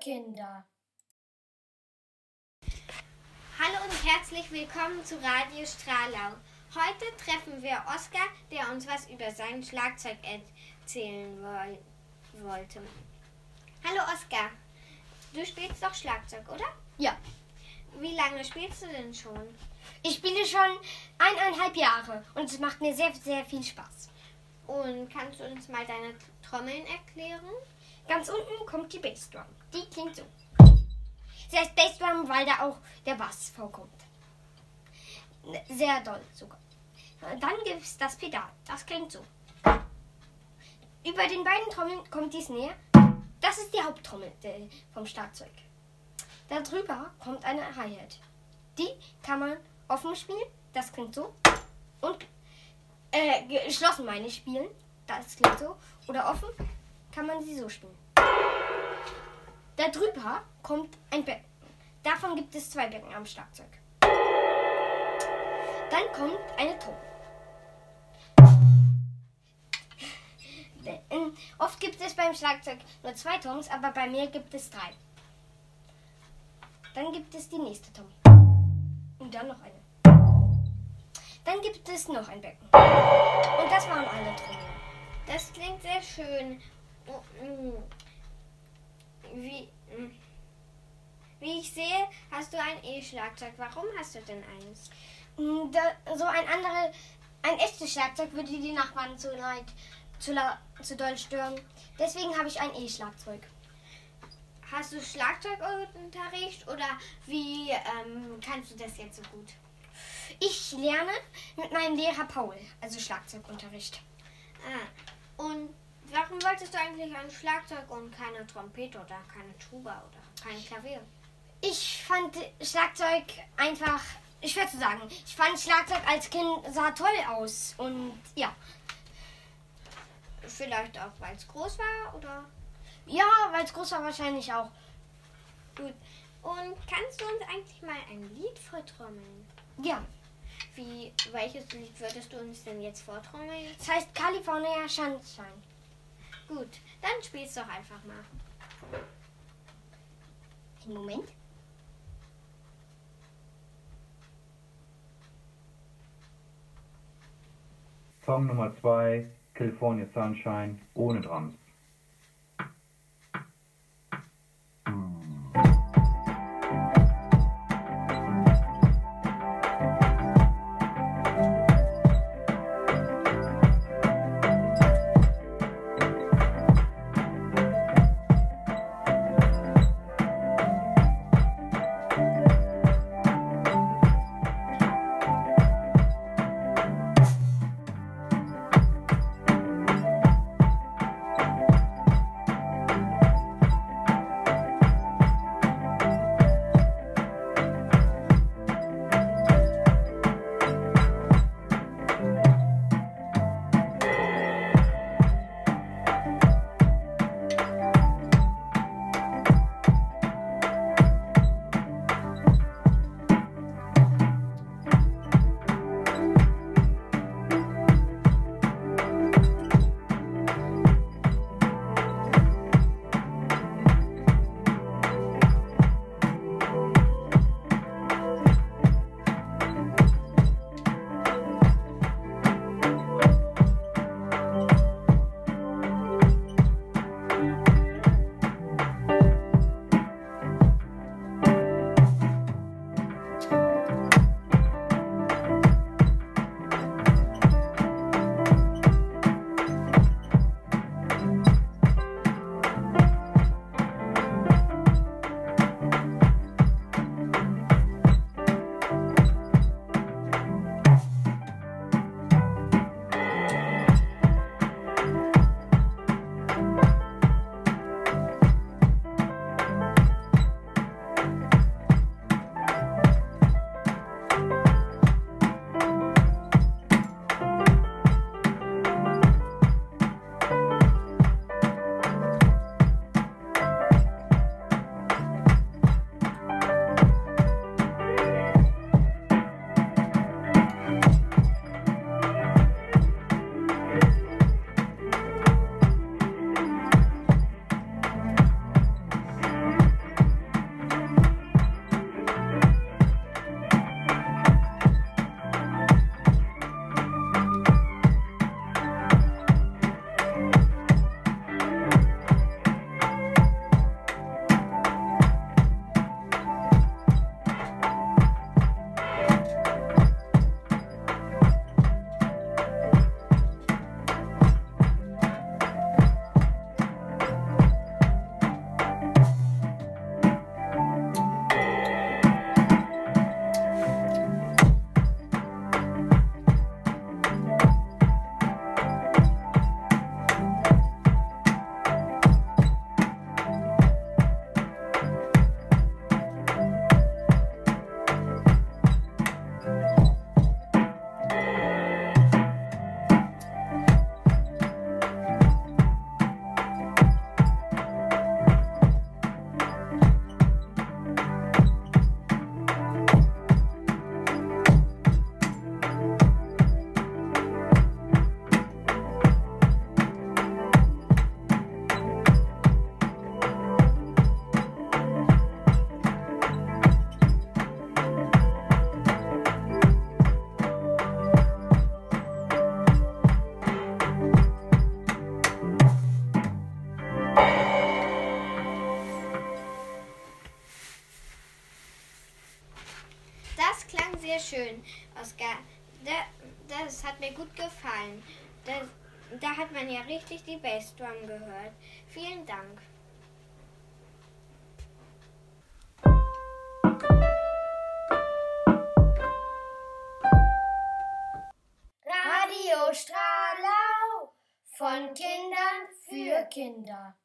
Kinder! Hallo und herzlich willkommen zu Radio Strahlau. Heute treffen wir Oskar, der uns was über sein Schlagzeug erzählen woll wollte. Hallo Oskar, du spielst doch Schlagzeug, oder? Ja, Wie lange spielst du denn schon? ich spiele schon eineinhalb Jahre und es macht mir sehr, sehr viel Spaß. Und kannst du uns mal deine Trommeln erklären? Ganz unten kommt die Bassdrum. Die klingt so. Sie heißt Bassdrum, weil da auch der Bass vorkommt. Sehr doll sogar. Dann gibt es das Pedal. Das klingt so. Über den beiden Trommeln kommt die Snare. Das ist die Haupttrommel äh, vom Schlagzeug. Darüber kommt eine Hi-Hat. Die kann man offen spielen. Das klingt so. Und äh, geschlossen meine ich spielen. Das klingt so. Oder offen kann man sie so spielen. Darüber kommt ein Becken. Davon gibt es zwei Becken am Schlagzeug. Dann kommt eine Ton. Oft gibt es beim Schlagzeug nur zwei Tons, aber bei mir gibt es drei. Dann gibt es die nächste Tom. Und dann noch eine. Dann gibt es noch ein Becken. Und das waren alle Trommeln. Das klingt sehr schön. Wie, wie ich sehe, hast du ein E-Schlagzeug. Warum hast du denn eins? Da, so ein andere, ein echtes Schlagzeug würde die Nachbarn zu leid, zu, la, zu doll stören. Deswegen habe ich ein E-Schlagzeug. Hast du Schlagzeugunterricht oder wie ähm, kannst du das jetzt so gut? Ich lerne mit meinem Lehrer Paul, also Schlagzeugunterricht. Ah, und warum wolltest du eigentlich ein Schlagzeug und keine Trompete oder keine Tuba oder kein Klavier? Ich fand Schlagzeug einfach schwer zu sagen. Ich fand Schlagzeug als Kind sah toll aus und ja, Vielleicht auch, weil es groß war oder? ja, weil es groß war wahrscheinlich auch. Gut. Und kannst du uns eigentlich mal ein Lied vortrommeln? Ja, Wie, welches Lied würdest du uns denn jetzt vortrommeln? es heißt California Sunshine. Gut, dann spielst doch einfach mal. Einen Moment. Song Nummer 2, California Sunshine, ohne Drums. Sehr schön, Oskar. Da, das hat mir gut gefallen. Das, da hat man ja richtig die Bassdrum gehört. Vielen Dank. Radio Stralau von Kindern für Kinder.